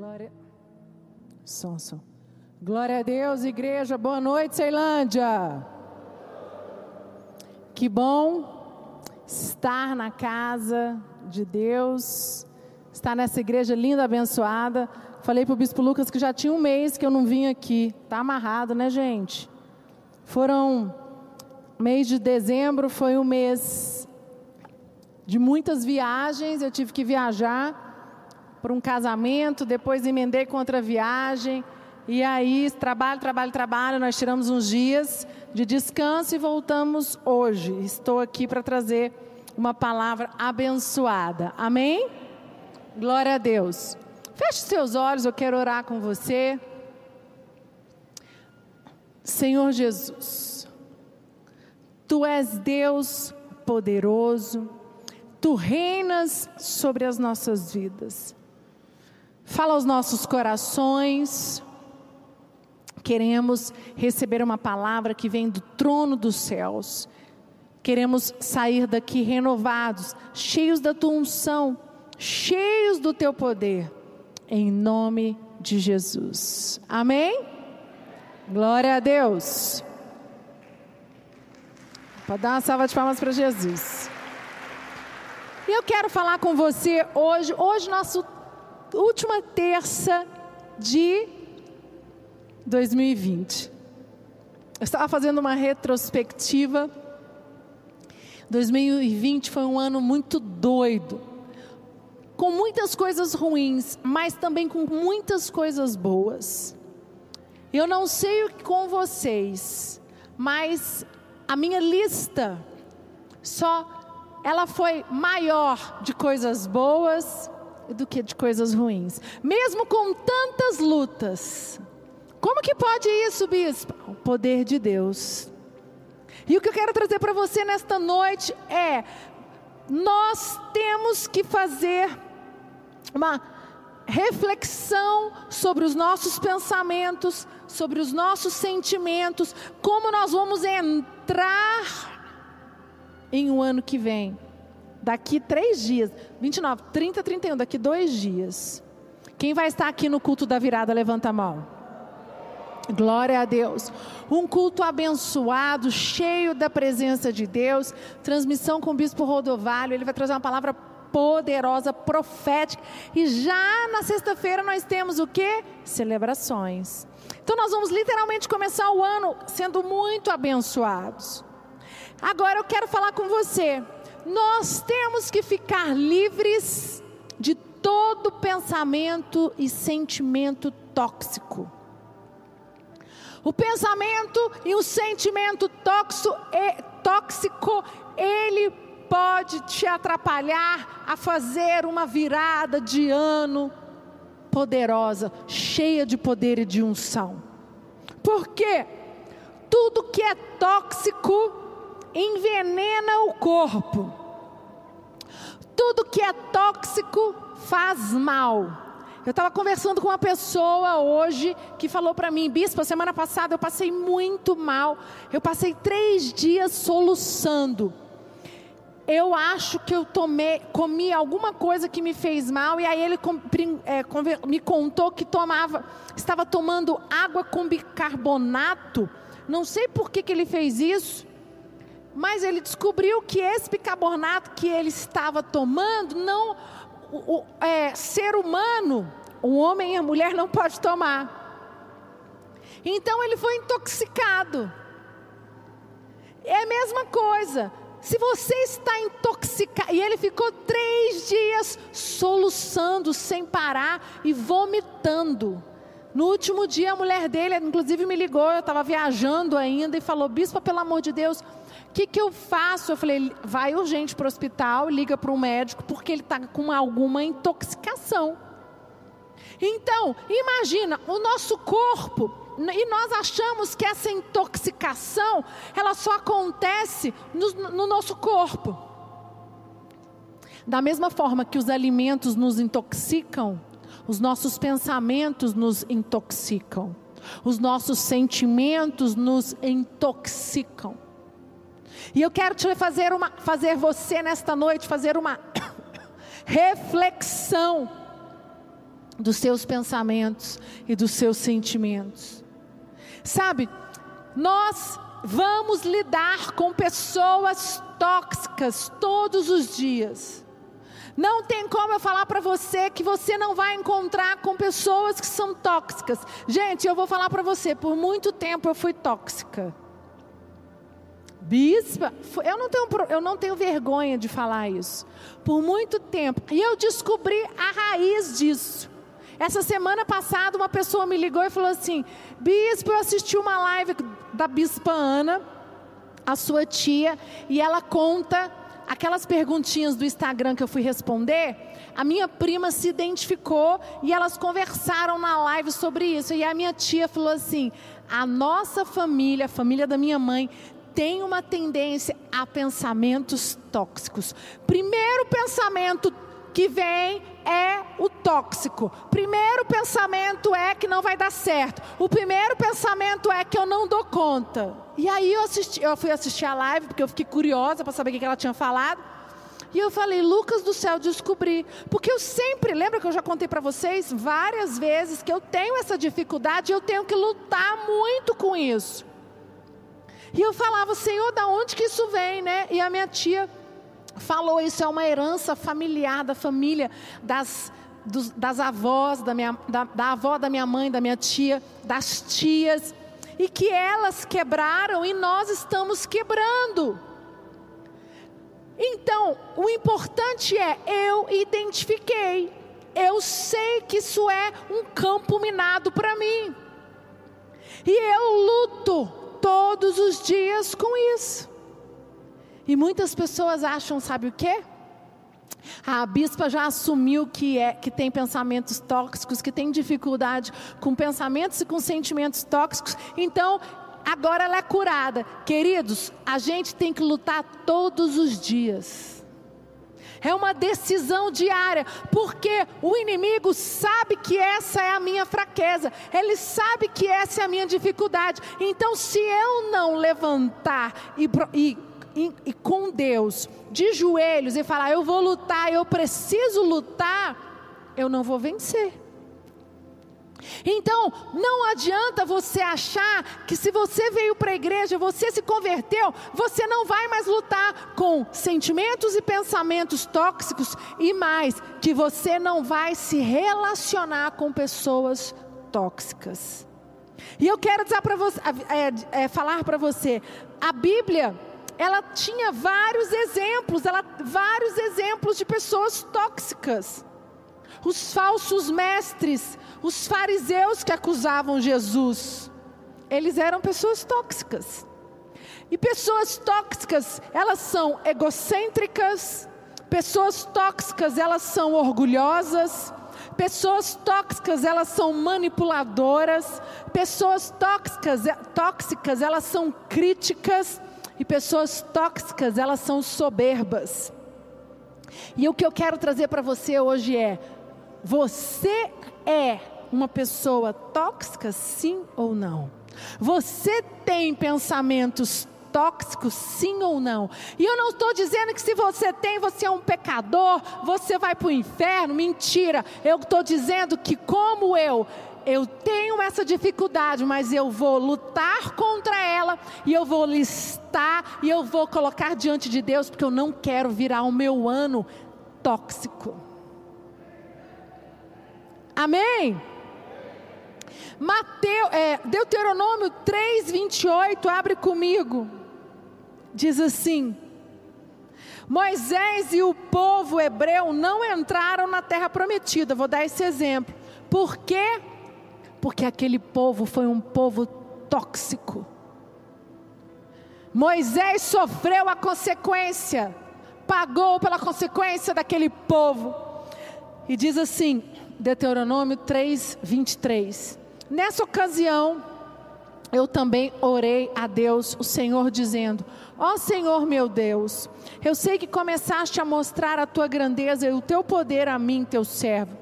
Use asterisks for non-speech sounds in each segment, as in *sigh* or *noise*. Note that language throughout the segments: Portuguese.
Glória. Som, som. Glória a Deus, igreja. Boa noite, Ceilândia. Que bom estar na casa de Deus, estar nessa igreja linda, abençoada. Falei para o Bispo Lucas que já tinha um mês que eu não vim aqui. Tá amarrado, né, gente? Foram mês de dezembro foi um mês de muitas viagens. Eu tive que viajar para um casamento, depois emendei com outra viagem. E aí, trabalho, trabalho, trabalho. Nós tiramos uns dias de descanso e voltamos hoje. Estou aqui para trazer uma palavra abençoada. Amém? Glória a Deus. Feche seus olhos, eu quero orar com você. Senhor Jesus, Tu és Deus poderoso, Tu reinas sobre as nossas vidas. Fala aos nossos corações. Queremos receber uma palavra que vem do trono dos céus. Queremos sair daqui renovados, cheios da tua unção, cheios do teu poder, em nome de Jesus. Amém? Glória a Deus. Pode dar uma salva de palmas para Jesus. E eu quero falar com você hoje. Hoje, nosso última terça de 2020. Eu estava fazendo uma retrospectiva. 2020 foi um ano muito doido, com muitas coisas ruins, mas também com muitas coisas boas. Eu não sei o que com vocês, mas a minha lista só ela foi maior de coisas boas do que de coisas ruins, mesmo com tantas lutas. Como que pode isso, bispo? O poder de Deus. E o que eu quero trazer para você nesta noite é: nós temos que fazer uma reflexão sobre os nossos pensamentos, sobre os nossos sentimentos, como nós vamos entrar em um ano que vem daqui três dias, 29, 30, 31, daqui dois dias. Quem vai estar aqui no culto da virada, levanta a mão. Glória a Deus. Um culto abençoado, cheio da presença de Deus. Transmissão com o Bispo Rodovalho. Ele vai trazer uma palavra poderosa, profética. E já na sexta-feira nós temos o que? Celebrações. Então nós vamos literalmente começar o ano sendo muito abençoados. Agora eu quero falar com você nós temos que ficar livres de todo pensamento e sentimento tóxico. O pensamento e o sentimento tóxico, tóxico, ele pode te atrapalhar a fazer uma virada de ano poderosa, cheia de poder e de unção. Porque tudo que é tóxico envenena o corpo. Tudo que é tóxico faz mal. Eu estava conversando com uma pessoa hoje que falou para mim, bispo, semana passada eu passei muito mal. Eu passei três dias soluçando. Eu acho que eu tomei, comi alguma coisa que me fez mal e aí ele é, me contou que tomava, estava tomando água com bicarbonato. Não sei por que, que ele fez isso. Mas ele descobriu que esse bicarbonato que ele estava tomando, não, o, o é, ser humano, o homem e a mulher não pode tomar. Então ele foi intoxicado. É a mesma coisa. Se você está intoxicado, e ele ficou três dias soluçando sem parar e vomitando. No último dia, a mulher dele, inclusive, me ligou. Eu estava viajando ainda e falou: Bispo, pelo amor de Deus, o que, que eu faço? Eu falei, vai urgente para o hospital, liga para um médico, porque ele está com alguma intoxicação. Então, imagina, o nosso corpo, e nós achamos que essa intoxicação, ela só acontece no, no nosso corpo. Da mesma forma que os alimentos nos intoxicam, os nossos pensamentos nos intoxicam, os nossos sentimentos nos intoxicam. E eu quero te fazer uma, fazer você nesta noite fazer uma *coughs* reflexão dos seus pensamentos e dos seus sentimentos. Sabe, nós vamos lidar com pessoas tóxicas todos os dias. Não tem como eu falar para você que você não vai encontrar com pessoas que são tóxicas. Gente, eu vou falar para você, por muito tempo eu fui tóxica. Bispa, eu não, tenho, eu não tenho vergonha de falar isso. Por muito tempo. E eu descobri a raiz disso. Essa semana passada, uma pessoa me ligou e falou assim: Bispo, eu assisti uma live da Bispa Ana, a sua tia, e ela conta aquelas perguntinhas do Instagram que eu fui responder. A minha prima se identificou e elas conversaram na live sobre isso. E a minha tia falou assim: a nossa família, a família da minha mãe, tem uma tendência a pensamentos tóxicos. Primeiro pensamento que vem é o tóxico. Primeiro pensamento é que não vai dar certo. O primeiro pensamento é que eu não dou conta. E aí eu, assisti, eu fui assistir a live porque eu fiquei curiosa para saber o que ela tinha falado. E eu falei, Lucas do céu, descobri. Porque eu sempre, lembra que eu já contei para vocês várias vezes que eu tenho essa dificuldade e eu tenho que lutar muito com isso. E eu falava, Senhor, da onde que isso vem, né? E a minha tia falou: isso é uma herança familiar da família, das, dos, das avós, da, minha, da, da avó da minha mãe, da minha tia, das tias, e que elas quebraram e nós estamos quebrando. Então, o importante é eu identifiquei, eu sei que isso é um campo minado para mim, e eu luto todos os dias com isso. E muitas pessoas acham, sabe o quê? A bispa já assumiu que, é, que tem pensamentos tóxicos, que tem dificuldade com pensamentos e com sentimentos tóxicos, então agora ela é curada. Queridos, a gente tem que lutar todos os dias. É uma decisão diária, porque o inimigo sabe que essa é a minha fraqueza, ele sabe que essa é a minha dificuldade. Então, se eu não levantar e, e e, e com Deus, de joelhos, e falar: Eu vou lutar, eu preciso lutar, eu não vou vencer. Então, não adianta você achar que se você veio para a igreja, você se converteu, você não vai mais lutar com sentimentos e pensamentos tóxicos e mais, que você não vai se relacionar com pessoas tóxicas. E eu quero dizer para você, é, é, falar para você, a Bíblia ela tinha vários exemplos, ela, vários exemplos de pessoas tóxicas. Os falsos mestres, os fariseus que acusavam Jesus, eles eram pessoas tóxicas. E pessoas tóxicas, elas são egocêntricas, pessoas tóxicas, elas são orgulhosas, pessoas tóxicas, elas são manipuladoras, pessoas tóxicas, tóxicas, elas são críticas, e pessoas tóxicas, elas são soberbas. E o que eu quero trazer para você hoje é: você é uma pessoa tóxica, sim ou não? Você tem pensamentos tóxicos, sim ou não? E eu não estou dizendo que se você tem, você é um pecador, você vai para o inferno, mentira. Eu estou dizendo que, como eu, eu tenho essa dificuldade, mas eu vou lutar contra ela e eu vou listar e eu vou colocar diante de Deus, porque eu não quero virar o meu ano tóxico. Amém? Mateu, é, Deuteronômio 3, 28, abre comigo. Diz assim: Moisés e o povo hebreu não entraram na terra prometida. Vou dar esse exemplo. Por quê? porque aquele povo foi um povo tóxico. Moisés sofreu a consequência, pagou pela consequência daquele povo. E diz assim, Deuteronômio 3, 23. Nessa ocasião, eu também orei a Deus, o Senhor, dizendo: Ó oh, Senhor meu Deus, eu sei que começaste a mostrar a tua grandeza e o teu poder a mim, teu servo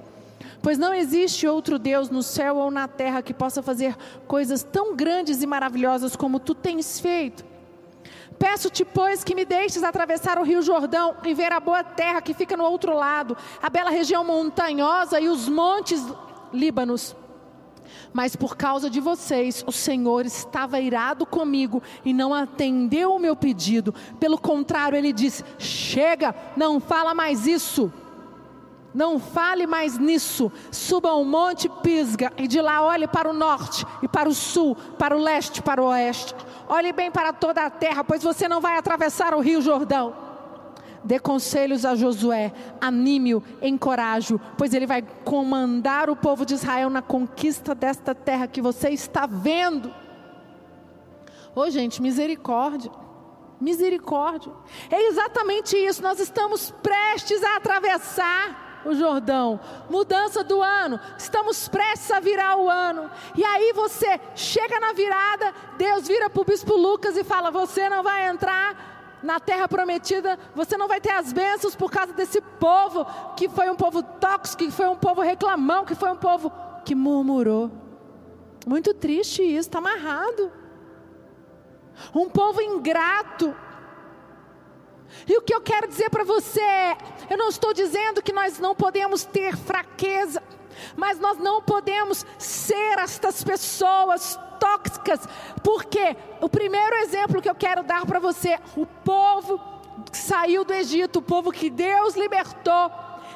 Pois não existe outro Deus no céu ou na terra que possa fazer coisas tão grandes e maravilhosas como tu tens feito. Peço-te, pois, que me deixes atravessar o rio Jordão e ver a boa terra que fica no outro lado, a bela região montanhosa e os montes Líbanos. Mas por causa de vocês, o Senhor estava irado comigo e não atendeu o meu pedido. Pelo contrário, ele disse: Chega, não fala mais isso. Não fale mais nisso. Suba ao monte Pisga e de lá olhe para o norte e para o sul, para o leste, para o oeste. Olhe bem para toda a terra, pois você não vai atravessar o rio Jordão. Dê conselhos a Josué, anime-o, encoraje-o, pois ele vai comandar o povo de Israel na conquista desta terra que você está vendo. Ô oh, gente, misericórdia. Misericórdia. É exatamente isso. Nós estamos prestes a atravessar o Jordão. Mudança do ano. Estamos prestes a virar o ano. E aí você chega na virada, Deus vira para o bispo Lucas e fala: Você não vai entrar na terra prometida, você não vai ter as bênçãos por causa desse povo que foi um povo tóxico, que foi um povo reclamão, que foi um povo que murmurou. Muito triste isso, está amarrado. Um povo ingrato. E o que eu quero dizer para você é: eu não estou dizendo que nós não podemos ter fraqueza, mas nós não podemos ser estas pessoas tóxicas, porque o primeiro exemplo que eu quero dar para você, o povo que saiu do Egito, o povo que Deus libertou,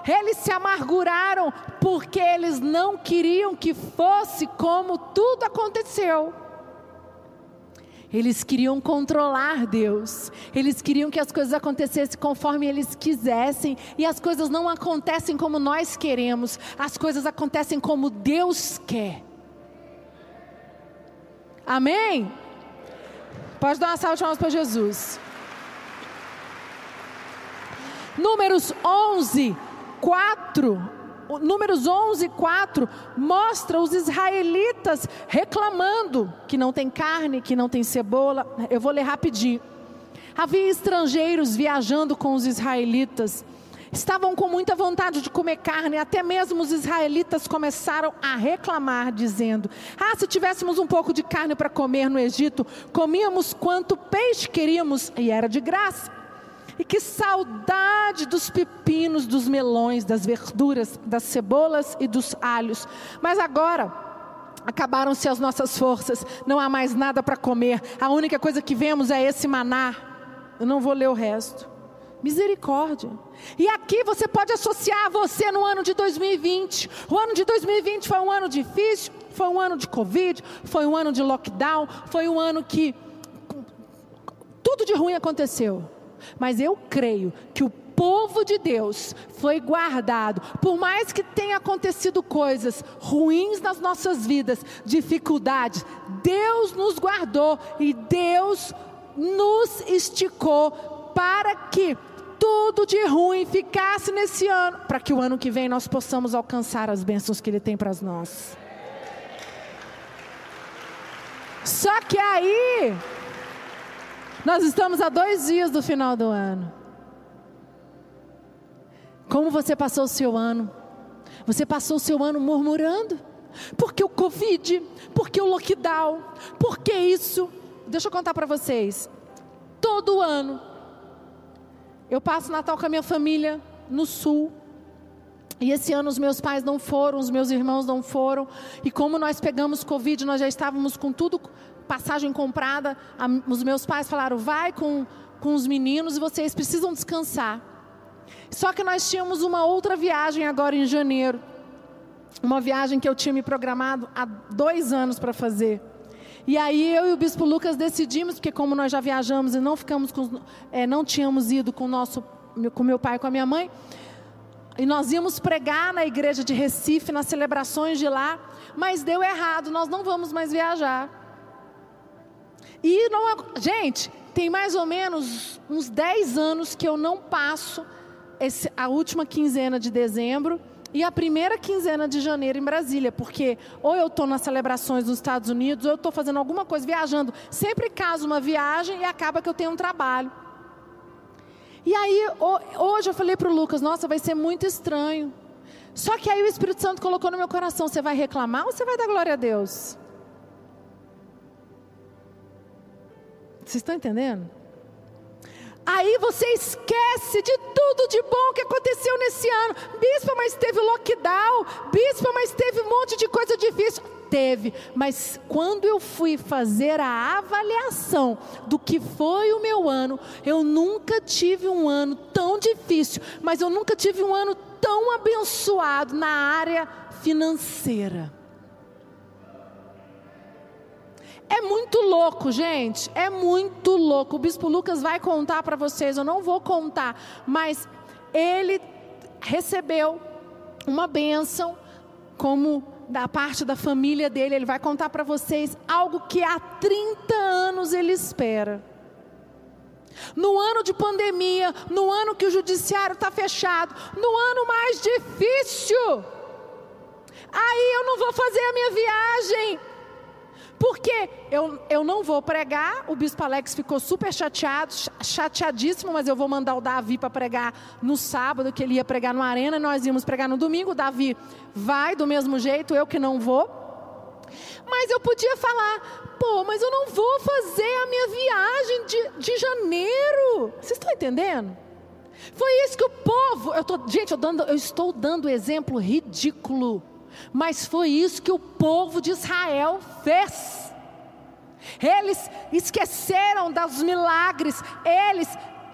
eles se amarguraram porque eles não queriam que fosse como tudo aconteceu. Eles queriam controlar Deus. Eles queriam que as coisas acontecessem conforme eles quisessem. E as coisas não acontecem como nós queremos. As coisas acontecem como Deus quer. Amém? Pode dar uma salva de palmas para Jesus. Números 11, 4. Números 11, 4 mostra os israelitas reclamando que não tem carne, que não tem cebola. Eu vou ler rapidinho. Havia estrangeiros viajando com os israelitas estavam com muita vontade de comer carne, até mesmo os israelitas começaram a reclamar, dizendo: Ah, se tivéssemos um pouco de carne para comer no Egito, comíamos quanto peixe queríamos e era de graça. E que saudade dos pepinos, dos melões, das verduras, das cebolas e dos alhos. Mas agora, acabaram-se as nossas forças, não há mais nada para comer, a única coisa que vemos é esse maná. Eu não vou ler o resto. Misericórdia. E aqui você pode associar você no ano de 2020. O ano de 2020 foi um ano difícil, foi um ano de Covid, foi um ano de lockdown, foi um ano que tudo de ruim aconteceu. Mas eu creio que o povo de Deus foi guardado. Por mais que tenha acontecido coisas ruins nas nossas vidas, dificuldades, Deus nos guardou e Deus nos esticou para que tudo de ruim ficasse nesse ano, para que o ano que vem nós possamos alcançar as bênçãos que Ele tem para nós. Só que aí, nós estamos a dois dias do final do ano. Como você passou o seu ano? Você passou o seu ano murmurando? Porque o Covid, porque o lockdown, porque isso. Deixa eu contar para vocês. Todo ano eu passo Natal com a minha família no sul. E esse ano os meus pais não foram, os meus irmãos não foram. E como nós pegamos Covid, nós já estávamos com tudo, passagem comprada. os meus pais falaram: vai com, com os meninos e vocês precisam descansar. Só que nós tínhamos uma outra viagem agora em janeiro. Uma viagem que eu tinha me programado há dois anos para fazer. E aí eu e o Bispo Lucas decidimos, porque como nós já viajamos e não ficamos com, é, não tínhamos ido com nosso, com meu pai e com a minha mãe, e nós íamos pregar na igreja de Recife, nas celebrações de lá, mas deu errado, nós não vamos mais viajar. E não, gente, tem mais ou menos uns 10 anos que eu não passo esse, a última quinzena de dezembro e a primeira quinzena de janeiro em Brasília, porque ou eu estou nas celebrações nos Estados Unidos, ou eu estou fazendo alguma coisa, viajando. Sempre caso uma viagem e acaba que eu tenho um trabalho. E aí, hoje eu falei para o Lucas, nossa, vai ser muito estranho. Só que aí o Espírito Santo colocou no meu coração, você vai reclamar ou você vai dar glória a Deus? Vocês estão entendendo? Aí você esquece de tudo de bom que aconteceu nesse ano. Bispa, mas teve lockdown. Bispa, mas teve um monte de coisa difícil. Teve, mas quando eu fui fazer a avaliação do que foi o meu ano, eu nunca tive um ano tão difícil, mas eu nunca tive um ano tão abençoado na área financeira. É muito louco, gente. É muito louco. O bispo Lucas vai contar para vocês, eu não vou contar, mas ele recebeu uma bênção como da parte da família dele, ele vai contar para vocês algo que há 30 anos ele espera. No ano de pandemia, no ano que o judiciário está fechado, no ano mais difícil, aí eu não vou fazer a minha viagem, porque eu, eu não vou pregar, o bispo Alex ficou super chateado, chateadíssimo, mas eu vou mandar o Davi para pregar no sábado, que ele ia pregar no Arena, nós íamos pregar no domingo, o Davi vai do mesmo jeito, eu que não vou. Mas eu podia falar, pô, mas eu não vou fazer a minha viagem de, de janeiro. Vocês estão entendendo? Foi isso que o povo, eu tô, gente, eu, dando, eu estou dando exemplo ridículo mas foi isso que o povo de Israel fez. Eles esqueceram dos milagres, eles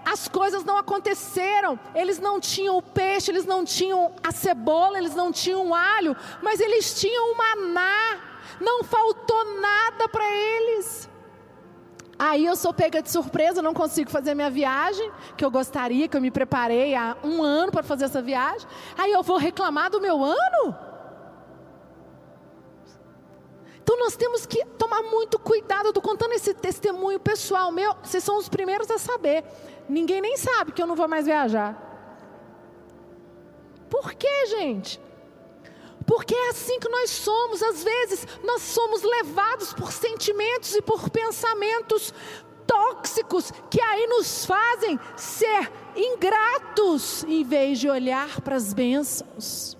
as coisas não aconteceram. Eles não tinham o peixe, eles não tinham a cebola, eles não tinham o alho, mas eles tinham o maná. Não faltou nada para eles. Aí eu sou pega de surpresa, não consigo fazer minha viagem, que eu gostaria, que eu me preparei há um ano para fazer essa viagem. Aí eu vou reclamar do meu ano? Então nós temos que tomar muito cuidado. Eu estou contando esse testemunho pessoal meu. Vocês são os primeiros a saber. Ninguém nem sabe que eu não vou mais viajar. Por quê, gente? Porque é assim que nós somos. Às vezes nós somos levados por sentimentos e por pensamentos tóxicos que aí nos fazem ser ingratos em vez de olhar para as bênçãos.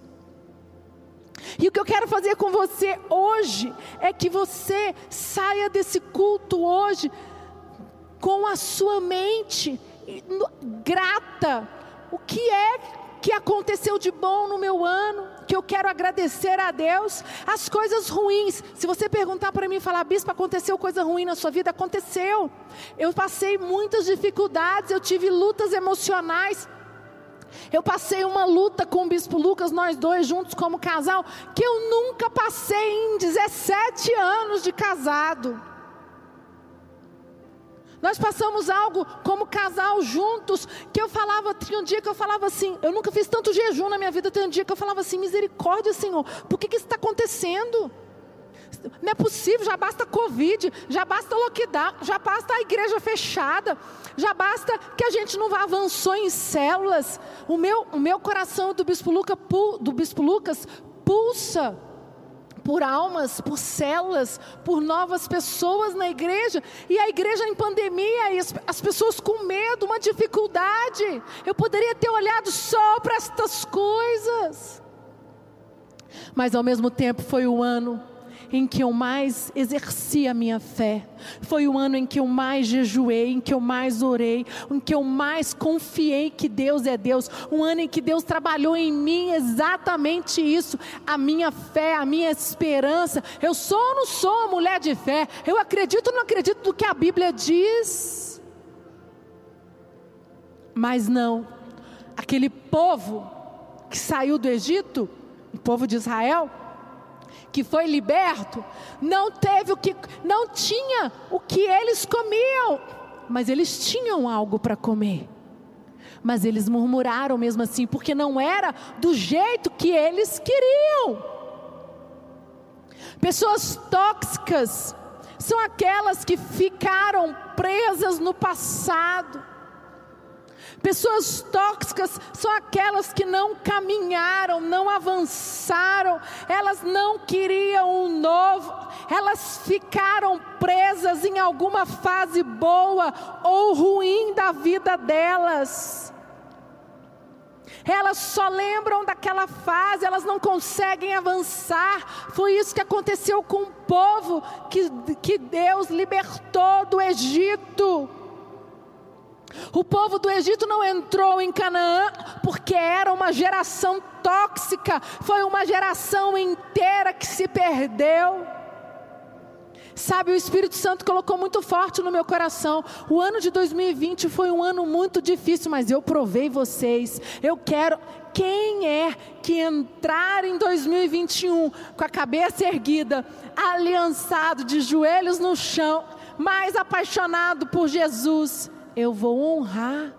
E o que eu quero fazer com você hoje é que você saia desse culto hoje com a sua mente grata. O que é que aconteceu de bom no meu ano? Que eu quero agradecer a Deus. As coisas ruins. Se você perguntar para mim e falar, bispo, aconteceu coisa ruim na sua vida? Aconteceu. Eu passei muitas dificuldades, eu tive lutas emocionais. Eu passei uma luta com o Bispo Lucas, nós dois juntos como casal, que eu nunca passei em 17 anos de casado. Nós passamos algo como casal juntos, que eu falava, tinha um dia que eu falava assim, eu nunca fiz tanto jejum na minha vida, tem um dia que eu falava assim, misericórdia, Senhor, por que, que isso está acontecendo? Não é possível, já basta Covid, já basta lockdown, já basta a igreja fechada, já basta que a gente não avançou em células. O meu, o meu coração do Bispo, Luca, do Bispo Lucas pulsa por almas, por células, por novas pessoas na igreja, e a igreja em pandemia, e as, as pessoas com medo, uma dificuldade. Eu poderia ter olhado só para estas coisas, mas ao mesmo tempo foi o ano em que eu mais exerci a minha fé. Foi o ano em que eu mais jejuei, em que eu mais orei, em que eu mais confiei que Deus é Deus. Um ano em que Deus trabalhou em mim exatamente isso, a minha fé, a minha esperança. Eu sou ou não sou mulher de fé? Eu acredito ou não acredito no que a Bíblia diz? Mas não. Aquele povo que saiu do Egito, o povo de Israel, que foi liberto, não teve o que, não tinha o que eles comiam, mas eles tinham algo para comer. Mas eles murmuraram mesmo assim, porque não era do jeito que eles queriam. Pessoas tóxicas são aquelas que ficaram presas no passado Pessoas tóxicas são aquelas que não caminharam, não avançaram, elas não queriam um novo, elas ficaram presas em alguma fase boa ou ruim da vida delas. Elas só lembram daquela fase, elas não conseguem avançar. Foi isso que aconteceu com o povo que, que Deus libertou do Egito. O povo do Egito não entrou em Canaã porque era uma geração tóxica, foi uma geração inteira que se perdeu. Sabe, o Espírito Santo colocou muito forte no meu coração. O ano de 2020 foi um ano muito difícil, mas eu provei vocês. Eu quero. Quem é que entrar em 2021 com a cabeça erguida, aliançado, de joelhos no chão, mais apaixonado por Jesus? Eu vou honrar,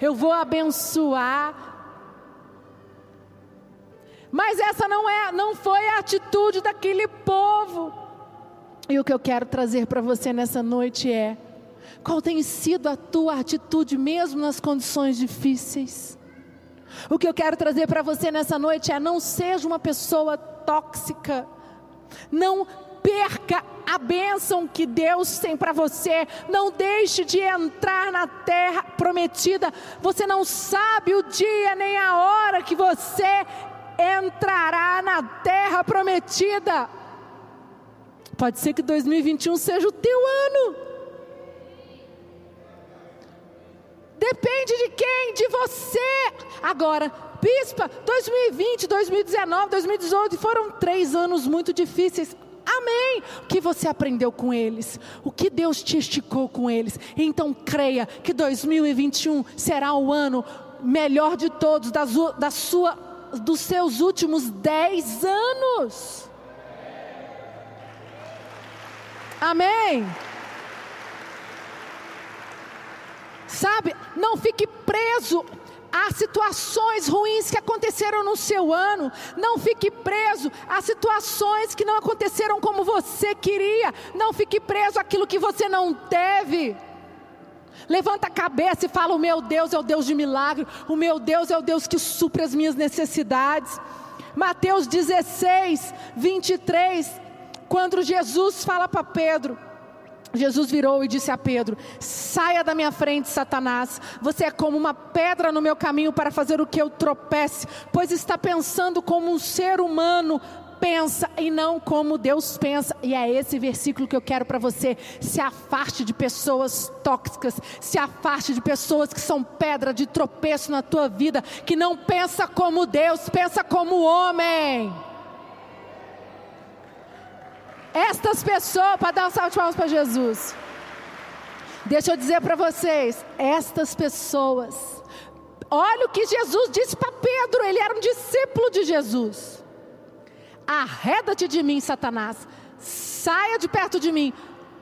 eu vou abençoar. Mas essa não é, não foi a atitude daquele povo. E o que eu quero trazer para você nessa noite é: qual tem sido a tua atitude mesmo nas condições difíceis? O que eu quero trazer para você nessa noite é: não seja uma pessoa tóxica, não perca a bênção que Deus tem para você, não deixe de entrar na terra prometida, você não sabe o dia nem a hora que você entrará na terra prometida. Pode ser que 2021 seja o teu ano. Depende de quem? De você. Agora, bispa, 2020, 2019, 2018 foram três anos muito difíceis. Amém. O que você aprendeu com eles? O que Deus te esticou com eles? Então creia que 2021 será o ano melhor de todos, da, da sua, dos seus últimos dez anos. Amém. Sabe, não fique preso a situações ruins que aconteceram no seu ano. Não fique preso a situações que não aconteceram como você queria. Não fique preso àquilo que você não teve. Levanta a cabeça e fala: O meu Deus é o Deus de milagre. O meu Deus é o Deus que supre as minhas necessidades. Mateus 16, 23 quando Jesus fala para Pedro, Jesus virou e disse a Pedro: Saia da minha frente, Satanás. Você é como uma pedra no meu caminho para fazer o que eu tropece, pois está pensando como um ser humano pensa e não como Deus pensa. E é esse versículo que eu quero para você. Se afaste de pessoas tóxicas, se afaste de pessoas que são pedra de tropeço na tua vida, que não pensa como Deus, pensa como homem. Estas pessoas, para dar um salve de palmas para Jesus. Deixa eu dizer para vocês, estas pessoas, olha o que Jesus disse para Pedro, ele era um discípulo de Jesus. Arreda-te de mim, Satanás, saia de perto de mim,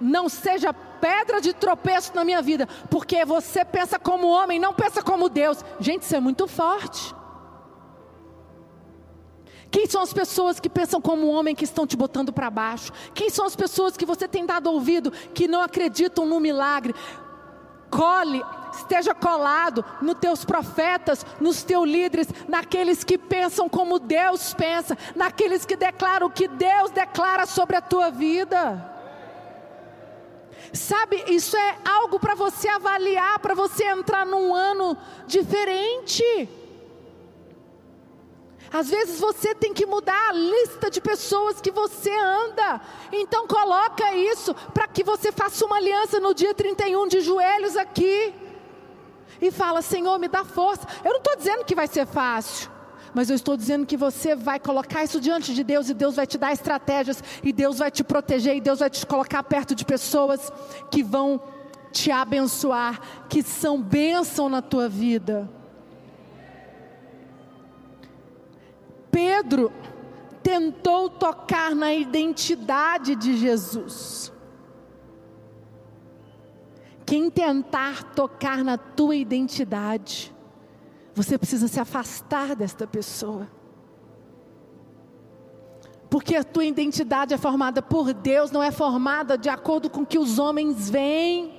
não seja pedra de tropeço na minha vida, porque você pensa como homem, não pensa como Deus. Gente, isso é muito forte. Quem são as pessoas que pensam como um homem que estão te botando para baixo? Quem são as pessoas que você tem dado ouvido que não acreditam no milagre? Cole, esteja colado nos teus profetas, nos teus líderes, naqueles que pensam como Deus pensa, naqueles que declaram o que Deus declara sobre a tua vida. Sabe, isso é algo para você avaliar, para você entrar num ano diferente. Às vezes você tem que mudar a lista de pessoas que você anda. Então coloca isso para que você faça uma aliança no dia 31 de joelhos aqui. E fala: "Senhor, me dá força". Eu não estou dizendo que vai ser fácil. Mas eu estou dizendo que você vai colocar isso diante de Deus e Deus vai te dar estratégias e Deus vai te proteger e Deus vai te colocar perto de pessoas que vão te abençoar, que são bênção na tua vida. Pedro tentou tocar na identidade de Jesus. Quem tentar tocar na tua identidade, você precisa se afastar desta pessoa. Porque a tua identidade é formada por Deus, não é formada de acordo com o que os homens veem.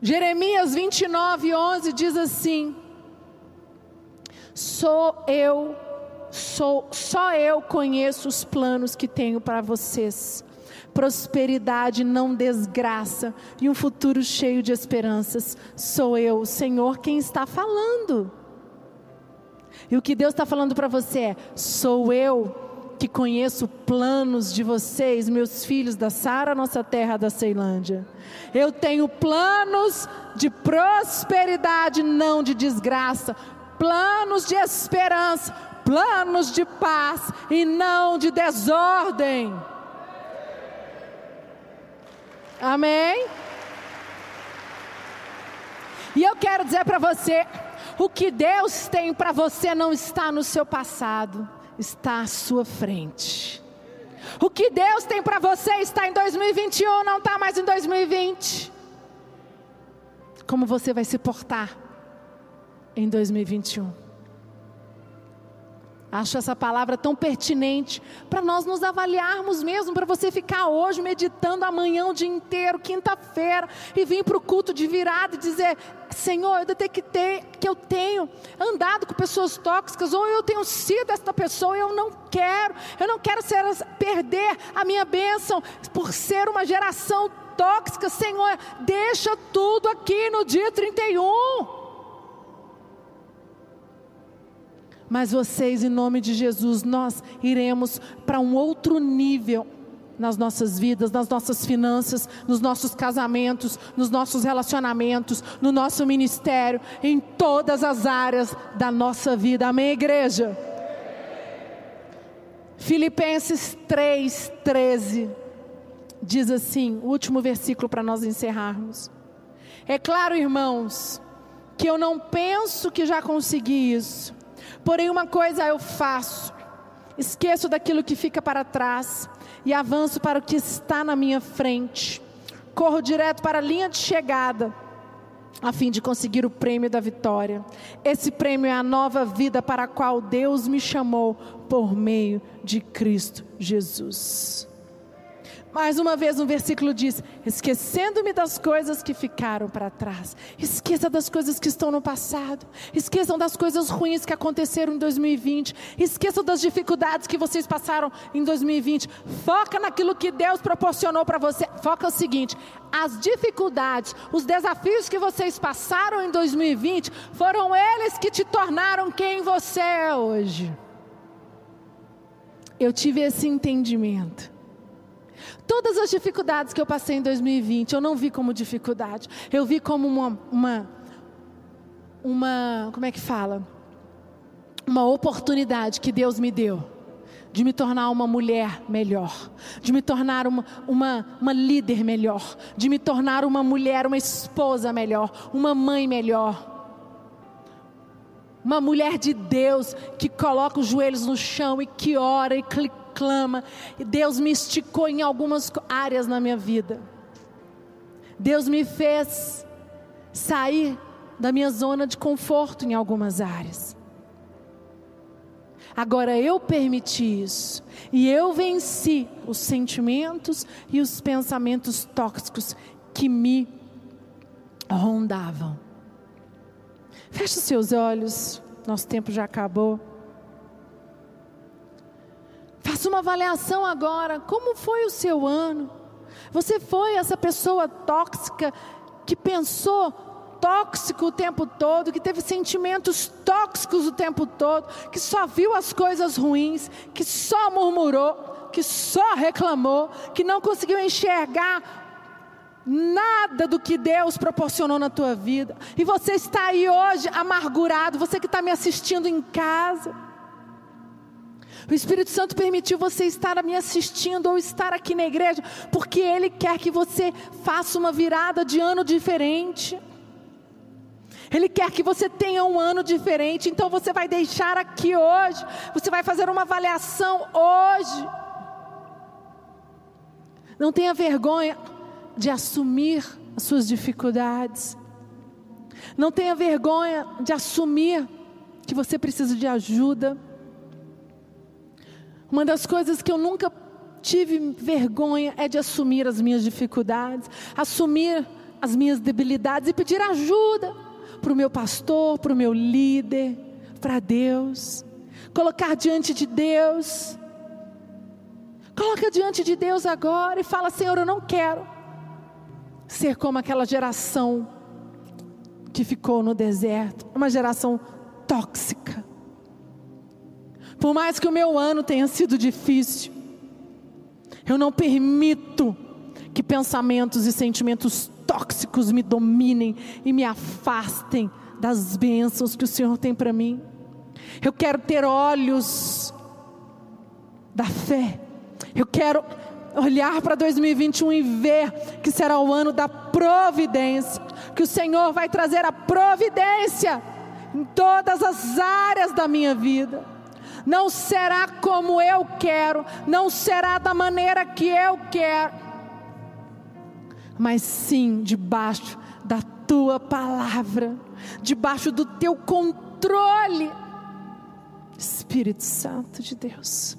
Jeremias 29, 11 diz assim: Sou eu, sou só eu conheço os planos que tenho para vocês. Prosperidade, não desgraça, e um futuro cheio de esperanças. Sou eu, o Senhor, quem está falando. E o que Deus está falando para você é: sou eu que conheço planos de vocês, meus filhos da Sara, nossa terra da Ceilândia. Eu tenho planos de prosperidade, não de desgraça, planos de esperança, planos de paz e não de desordem. Amém? E eu quero dizer para você: o que Deus tem para você não está no seu passado, está à sua frente. O que Deus tem para você está em 2021, não está mais em 2020. Como você vai se portar em 2021? Acho essa palavra tão pertinente para nós nos avaliarmos mesmo, para você ficar hoje meditando amanhã o dia inteiro, quinta-feira, e vir para o culto de virada e dizer: Senhor, eu detectei que eu tenho andado com pessoas tóxicas, ou eu tenho sido esta pessoa, eu não quero, eu não quero ser, perder a minha bênção por ser uma geração tóxica, Senhor, deixa tudo aqui no dia 31. Mas vocês, em nome de Jesus, nós iremos para um outro nível nas nossas vidas, nas nossas finanças, nos nossos casamentos, nos nossos relacionamentos, no nosso ministério, em todas as áreas da nossa vida. Amém, igreja? Filipenses 3, 13 diz assim, o último versículo para nós encerrarmos. É claro, irmãos, que eu não penso que já consegui isso Porém, uma coisa eu faço: esqueço daquilo que fica para trás e avanço para o que está na minha frente. Corro direto para a linha de chegada, a fim de conseguir o prêmio da vitória. Esse prêmio é a nova vida para a qual Deus me chamou por meio de Cristo Jesus. Mais uma vez, um versículo diz: esquecendo-me das coisas que ficaram para trás. Esqueça das coisas que estão no passado. Esqueçam das coisas ruins que aconteceram em 2020. Esqueçam das dificuldades que vocês passaram em 2020. Foca naquilo que Deus proporcionou para você. Foca o seguinte: as dificuldades, os desafios que vocês passaram em 2020 foram eles que te tornaram quem você é hoje. Eu tive esse entendimento. Todas as dificuldades que eu passei em 2020, eu não vi como dificuldade. Eu vi como uma, uma, uma como é que fala? Uma oportunidade que Deus me deu de me tornar uma mulher melhor, de me tornar uma, uma, uma líder melhor, de me tornar uma mulher, uma esposa melhor, uma mãe melhor. Uma mulher de Deus que coloca os joelhos no chão e que ora e clica clama. E Deus me esticou em algumas áreas na minha vida. Deus me fez sair da minha zona de conforto em algumas áreas. Agora eu permiti isso e eu venci os sentimentos e os pensamentos tóxicos que me rondavam. Feche seus olhos, nosso tempo já acabou. Faça uma avaliação agora. Como foi o seu ano? Você foi essa pessoa tóxica que pensou tóxico o tempo todo, que teve sentimentos tóxicos o tempo todo, que só viu as coisas ruins, que só murmurou, que só reclamou, que não conseguiu enxergar nada do que Deus proporcionou na tua vida. E você está aí hoje amargurado, você que está me assistindo em casa. O Espírito Santo permitiu você estar me assistindo ou estar aqui na igreja, porque Ele quer que você faça uma virada de ano diferente. Ele quer que você tenha um ano diferente, então você vai deixar aqui hoje, você vai fazer uma avaliação hoje. Não tenha vergonha de assumir as suas dificuldades. Não tenha vergonha de assumir que você precisa de ajuda. Uma das coisas que eu nunca tive vergonha é de assumir as minhas dificuldades, assumir as minhas debilidades e pedir ajuda para o meu pastor, para o meu líder, para Deus. Colocar diante de Deus. Coloca diante de Deus agora e fala: Senhor, eu não quero ser como aquela geração que ficou no deserto, uma geração tóxica Por mais que o meu ano tenha sido difícil, eu não permito que pensamentos e sentimentos tóxicos me dominem e me afastem das bênçãos que o Senhor tem para mim. Eu quero ter olhos da fé. Eu quero olhar para 2021 e ver que será o ano da providência, que o Senhor vai trazer a providência em todas as áreas da minha vida. Não será como eu quero, não será da maneira que eu quero, mas sim debaixo da tua palavra, debaixo do teu controle. Espírito Santo de Deus.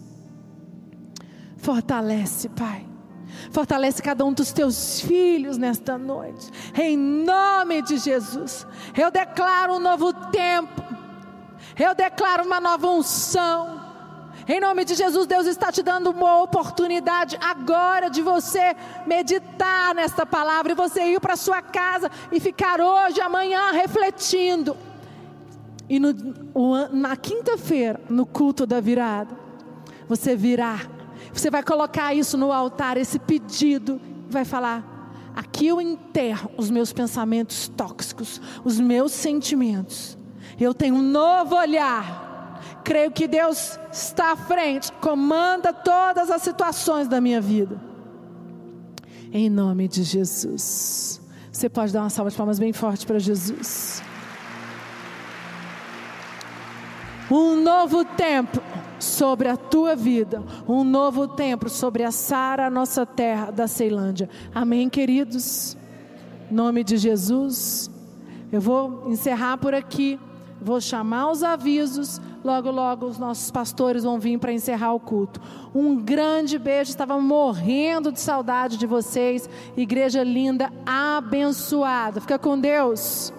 Fortalece, Pai. Fortalece cada um dos teus filhos nesta noite. Em nome de Jesus. Eu declaro um novo tempo. Eu declaro uma nova unção. Em nome de Jesus, Deus está te dando uma oportunidade agora de você meditar nesta palavra e você ir para sua casa e ficar hoje, amanhã refletindo. E no, na quinta-feira, no culto da virada, você virá você vai colocar isso no altar, esse pedido, vai falar: aqui eu enterro os meus pensamentos tóxicos, os meus sentimentos. Eu tenho um novo olhar. Creio que Deus está à frente, comanda todas as situações da minha vida. Em nome de Jesus. Você pode dar uma salva de palmas bem forte para Jesus. Um novo tempo sobre a tua vida, um novo tempo sobre a Sara, nossa terra da Ceilândia. Amém, queridos? Em nome de Jesus. Eu vou encerrar por aqui. Vou chamar os avisos. Logo, logo os nossos pastores vão vir para encerrar o culto. Um grande beijo. Estava morrendo de saudade de vocês. Igreja linda, abençoada. Fica com Deus.